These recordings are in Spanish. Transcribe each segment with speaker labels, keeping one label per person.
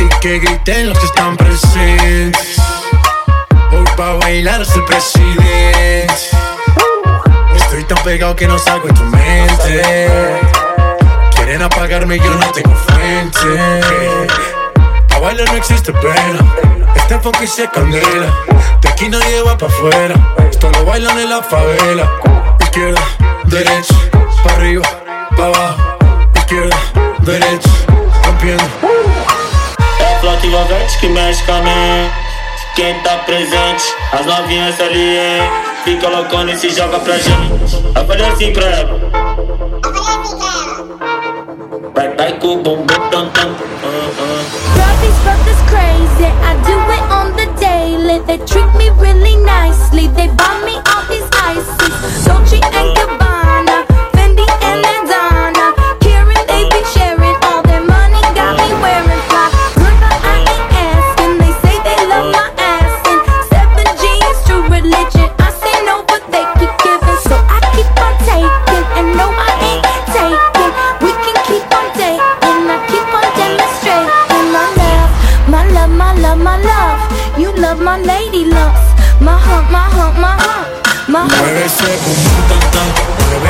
Speaker 1: Y que griten los que están presentes. Hoy pa' bailar es el presidente. Estoy tan pegado que no salgo en tu mente. Quieren apagarme, yo no tengo frente. Pa' bailar no existe pena. Este funky se candela. De aquí nadie va pa' afuera. Esto lo bailan en la favela. Izquierda, derecha, pa' arriba, pa' abajo. Derecha, rompiendo.
Speaker 2: É flock envolvente que mexe com a mente. Quem tá presente, as novinhas ali, hein? Fica loucona e se joga pra gente. Eu falei assim pra ela. Vai, vai com o bumbum tam tam. Uh, uh.
Speaker 3: These brothers crazy. I do it on the daily. They treat me really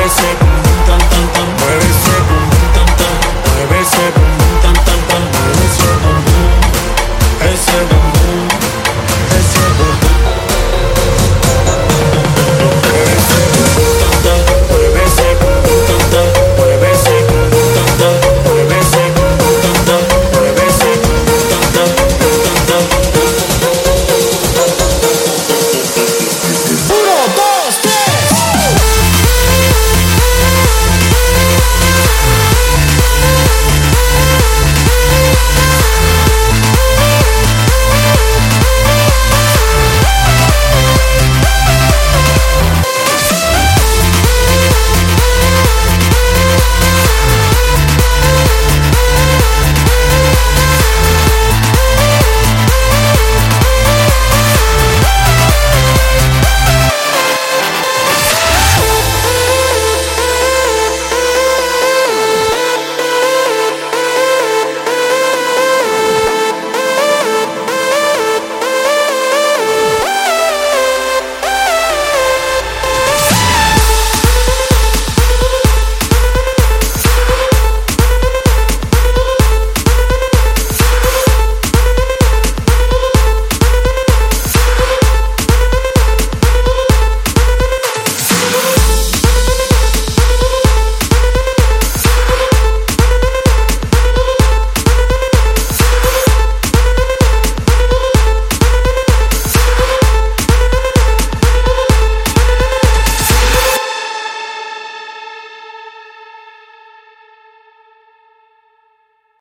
Speaker 1: parece. Tan, é tan,